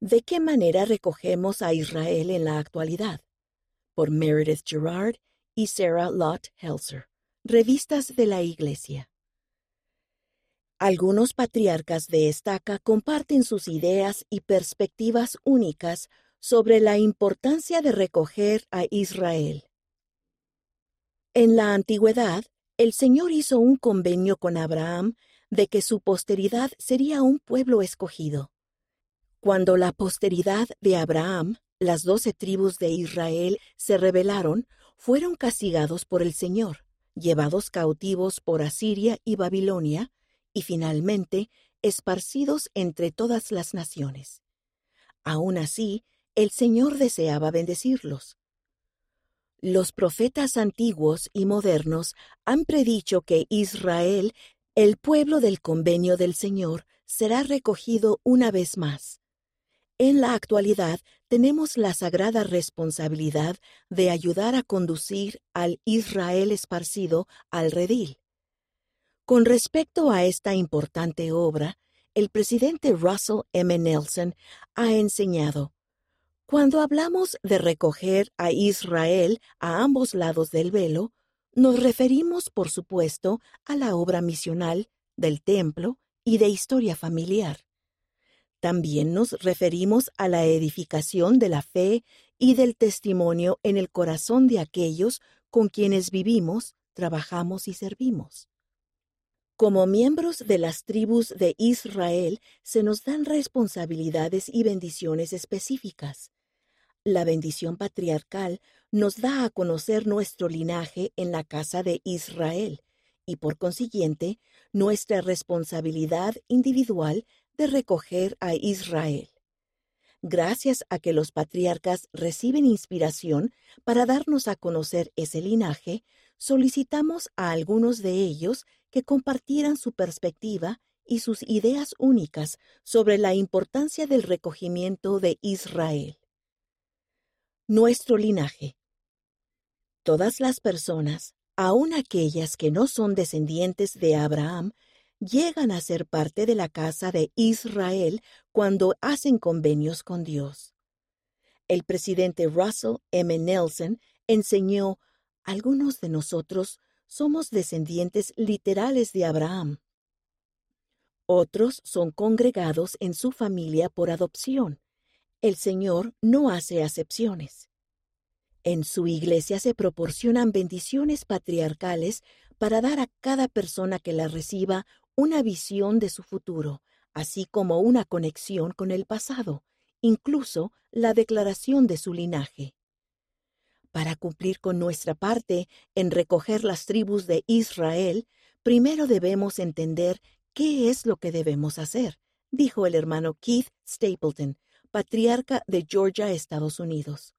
¿De qué manera recogemos a Israel en la actualidad? Por Meredith Gerard y Sarah Lott Helser. Revistas de la Iglesia. Algunos patriarcas de estaca comparten sus ideas y perspectivas únicas sobre la importancia de recoger a Israel. En la antigüedad, el Señor hizo un convenio con Abraham de que su posteridad sería un pueblo escogido. Cuando la posteridad de Abraham, las doce tribus de Israel, se rebelaron, fueron castigados por el Señor, llevados cautivos por Asiria y Babilonia, y finalmente esparcidos entre todas las naciones. Aún así, el Señor deseaba bendecirlos. Los profetas antiguos y modernos han predicho que Israel, el pueblo del convenio del Señor, será recogido una vez más. En la actualidad tenemos la sagrada responsabilidad de ayudar a conducir al Israel esparcido al redil. Con respecto a esta importante obra, el presidente Russell M. Nelson ha enseñado, cuando hablamos de recoger a Israel a ambos lados del velo, nos referimos, por supuesto, a la obra misional, del templo y de historia familiar. También nos referimos a la edificación de la fe y del testimonio en el corazón de aquellos con quienes vivimos, trabajamos y servimos. Como miembros de las tribus de Israel se nos dan responsabilidades y bendiciones específicas. La bendición patriarcal nos da a conocer nuestro linaje en la casa de Israel y por consiguiente nuestra responsabilidad individual de recoger a Israel. Gracias a que los patriarcas reciben inspiración para darnos a conocer ese linaje, solicitamos a algunos de ellos que compartieran su perspectiva y sus ideas únicas sobre la importancia del recogimiento de Israel. Nuestro linaje. Todas las personas, aun aquellas que no son descendientes de Abraham, llegan a ser parte de la casa de Israel cuando hacen convenios con Dios. El presidente Russell M. Nelson enseñó, algunos de nosotros somos descendientes literales de Abraham. Otros son congregados en su familia por adopción. El Señor no hace acepciones. En su iglesia se proporcionan bendiciones patriarcales para dar a cada persona que la reciba una visión de su futuro, así como una conexión con el pasado, incluso la declaración de su linaje. Para cumplir con nuestra parte en recoger las tribus de Israel, primero debemos entender qué es lo que debemos hacer, dijo el hermano Keith Stapleton, patriarca de Georgia, Estados Unidos.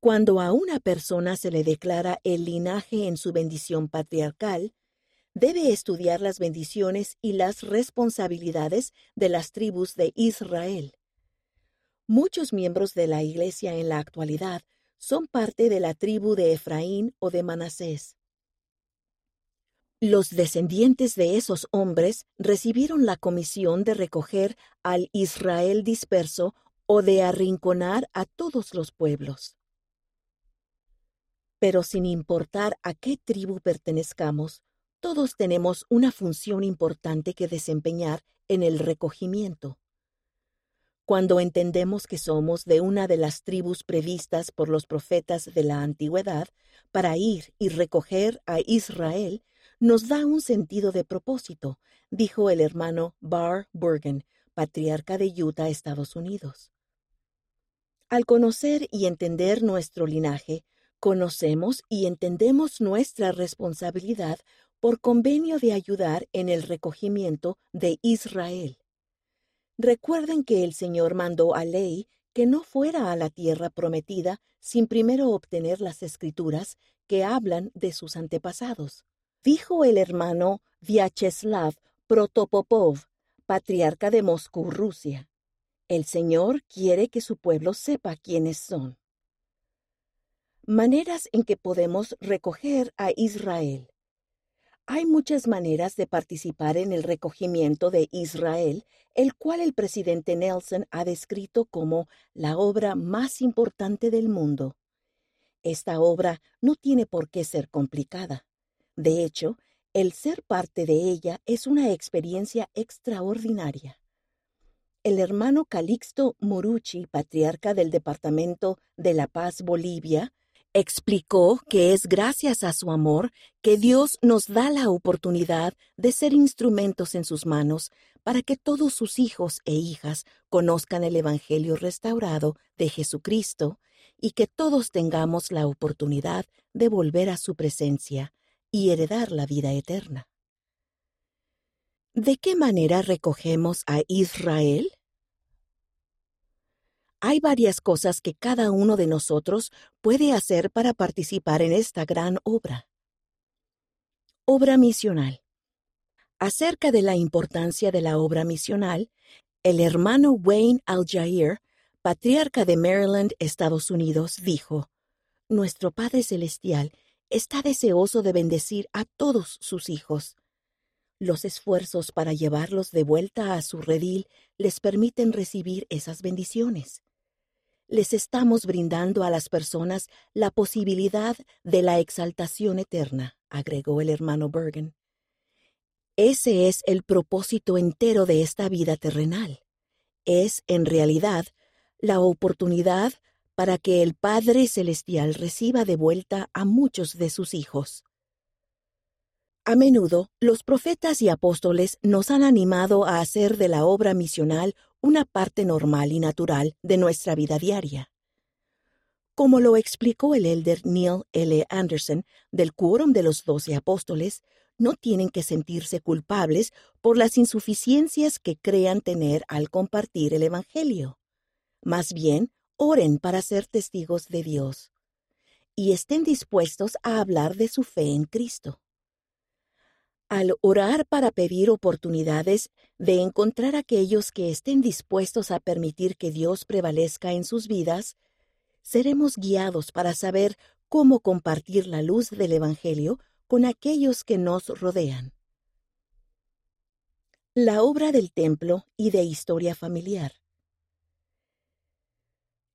Cuando a una persona se le declara el linaje en su bendición patriarcal, debe estudiar las bendiciones y las responsabilidades de las tribus de Israel. Muchos miembros de la Iglesia en la actualidad son parte de la tribu de Efraín o de Manasés. Los descendientes de esos hombres recibieron la comisión de recoger al Israel disperso o de arrinconar a todos los pueblos. Pero sin importar a qué tribu pertenezcamos, todos tenemos una función importante que desempeñar en el recogimiento. Cuando entendemos que somos de una de las tribus previstas por los profetas de la antigüedad para ir y recoger a Israel, nos da un sentido de propósito, dijo el hermano Bar Bergen, patriarca de Utah, Estados Unidos. Al conocer y entender nuestro linaje, conocemos y entendemos nuestra responsabilidad por convenio de ayudar en el recogimiento de Israel. Recuerden que el Señor mandó a Ley que no fuera a la tierra prometida sin primero obtener las escrituras que hablan de sus antepasados. Dijo el hermano Vyacheslav Protopopov, patriarca de Moscú, Rusia. El Señor quiere que su pueblo sepa quiénes son. Maneras en que podemos recoger a Israel. Hay muchas maneras de participar en el recogimiento de Israel, el cual el presidente Nelson ha descrito como la obra más importante del mundo. Esta obra no tiene por qué ser complicada. De hecho, el ser parte de ella es una experiencia extraordinaria. El hermano Calixto Morucci, patriarca del Departamento de La Paz, Bolivia, explicó que es gracias a su amor que Dios nos da la oportunidad de ser instrumentos en sus manos para que todos sus hijos e hijas conozcan el Evangelio restaurado de Jesucristo y que todos tengamos la oportunidad de volver a su presencia y heredar la vida eterna. ¿De qué manera recogemos a Israel? Hay varias cosas que cada uno de nosotros puede hacer para participar en esta gran obra. Obra misional. Acerca de la importancia de la obra misional, el hermano Wayne Al-Jair, patriarca de Maryland, Estados Unidos, dijo, Nuestro Padre Celestial está deseoso de bendecir a todos sus hijos. Los esfuerzos para llevarlos de vuelta a su redil les permiten recibir esas bendiciones les estamos brindando a las personas la posibilidad de la exaltación eterna, agregó el hermano Bergen. Ese es el propósito entero de esta vida terrenal. Es, en realidad, la oportunidad para que el Padre Celestial reciba de vuelta a muchos de sus hijos. A menudo, los profetas y apóstoles nos han animado a hacer de la obra misional una parte normal y natural de nuestra vida diaria. Como lo explicó el elder Neil L. Anderson del Quórum de los Doce Apóstoles, no tienen que sentirse culpables por las insuficiencias que crean tener al compartir el Evangelio. Más bien, oren para ser testigos de Dios y estén dispuestos a hablar de su fe en Cristo. Al orar para pedir oportunidades de encontrar aquellos que estén dispuestos a permitir que Dios prevalezca en sus vidas, seremos guiados para saber cómo compartir la luz del Evangelio con aquellos que nos rodean. La obra del templo y de historia familiar.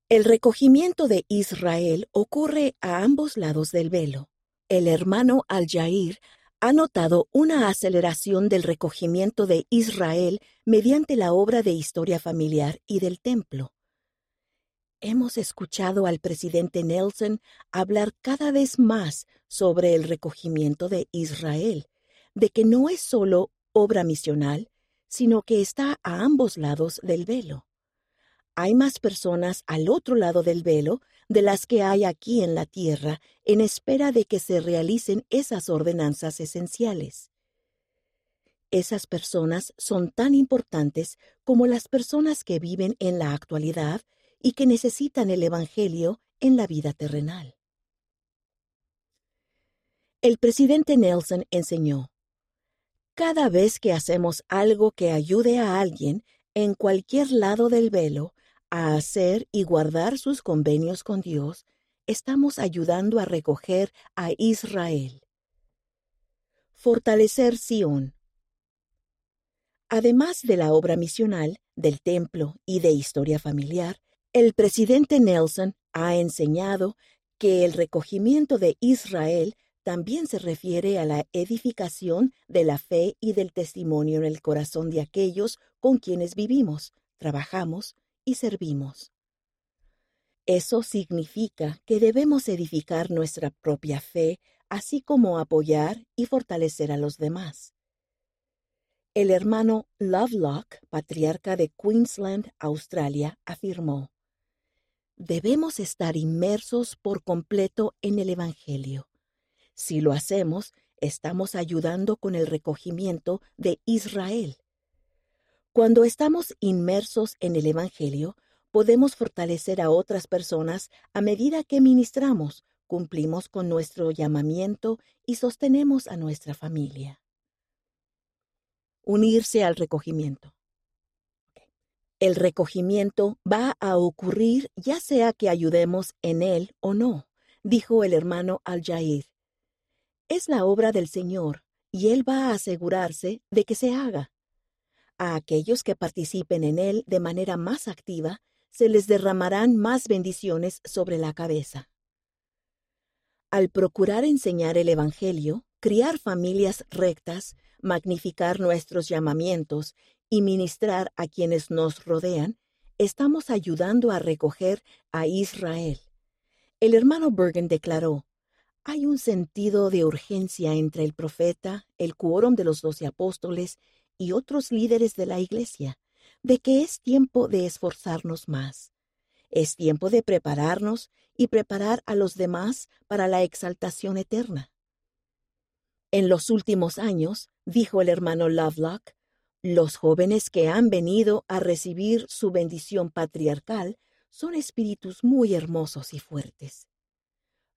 El recogimiento de Israel ocurre a ambos lados del velo. El hermano Al-Jair ha notado una aceleración del recogimiento de Israel mediante la obra de historia familiar y del templo. Hemos escuchado al presidente Nelson hablar cada vez más sobre el recogimiento de Israel, de que no es solo obra misional, sino que está a ambos lados del velo. Hay más personas al otro lado del velo de las que hay aquí en la tierra en espera de que se realicen esas ordenanzas esenciales. Esas personas son tan importantes como las personas que viven en la actualidad y que necesitan el Evangelio en la vida terrenal. El presidente Nelson enseñó, Cada vez que hacemos algo que ayude a alguien en cualquier lado del velo, a hacer y guardar sus convenios con Dios, estamos ayudando a recoger a Israel. Fortalecer Sión. Además de la obra misional, del templo y de historia familiar, el presidente Nelson ha enseñado que el recogimiento de Israel también se refiere a la edificación de la fe y del testimonio en el corazón de aquellos con quienes vivimos, trabajamos y servimos. Eso significa que debemos edificar nuestra propia fe, así como apoyar y fortalecer a los demás. El hermano Lovelock, patriarca de Queensland, Australia, afirmó, Debemos estar inmersos por completo en el Evangelio. Si lo hacemos, estamos ayudando con el recogimiento de Israel. Cuando estamos inmersos en el Evangelio, podemos fortalecer a otras personas a medida que ministramos, cumplimos con nuestro llamamiento y sostenemos a nuestra familia. Unirse al recogimiento. El recogimiento va a ocurrir ya sea que ayudemos en él o no, dijo el hermano Al-Jair. Es la obra del Señor y Él va a asegurarse de que se haga. A aquellos que participen en Él de manera más activa, se les derramarán más bendiciones sobre la cabeza. Al procurar enseñar el Evangelio, criar familias rectas, magnificar nuestros llamamientos y ministrar a quienes nos rodean, estamos ayudando a recoger a Israel. El hermano Bergen declaró, hay un sentido de urgencia entre el profeta, el quórum de los doce apóstoles y otros líderes de la Iglesia, de que es tiempo de esforzarnos más. Es tiempo de prepararnos y preparar a los demás para la exaltación eterna. En los últimos años, dijo el hermano Lovelock, los jóvenes que han venido a recibir su bendición patriarcal son espíritus muy hermosos y fuertes.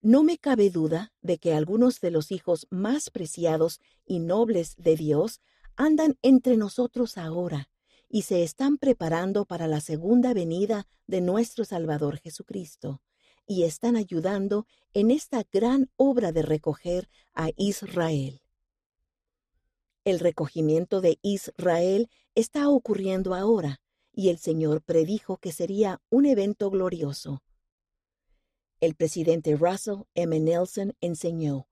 No me cabe duda de que algunos de los hijos más preciados y nobles de Dios andan entre nosotros ahora y se están preparando para la segunda venida de nuestro Salvador Jesucristo, y están ayudando en esta gran obra de recoger a Israel. El recogimiento de Israel está ocurriendo ahora, y el Señor predijo que sería un evento glorioso. El presidente Russell M. Nelson enseñó,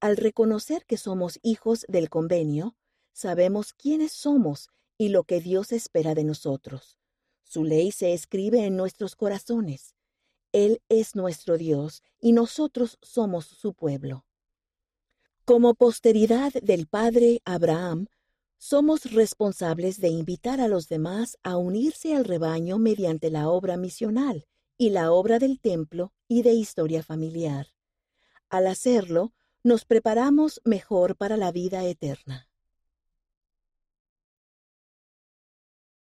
al reconocer que somos hijos del convenio, sabemos quiénes somos y lo que Dios espera de nosotros. Su ley se escribe en nuestros corazones. Él es nuestro Dios y nosotros somos su pueblo. Como posteridad del Padre Abraham, somos responsables de invitar a los demás a unirse al rebaño mediante la obra misional y la obra del templo y de historia familiar. Al hacerlo, nos preparamos mejor para la vida eterna.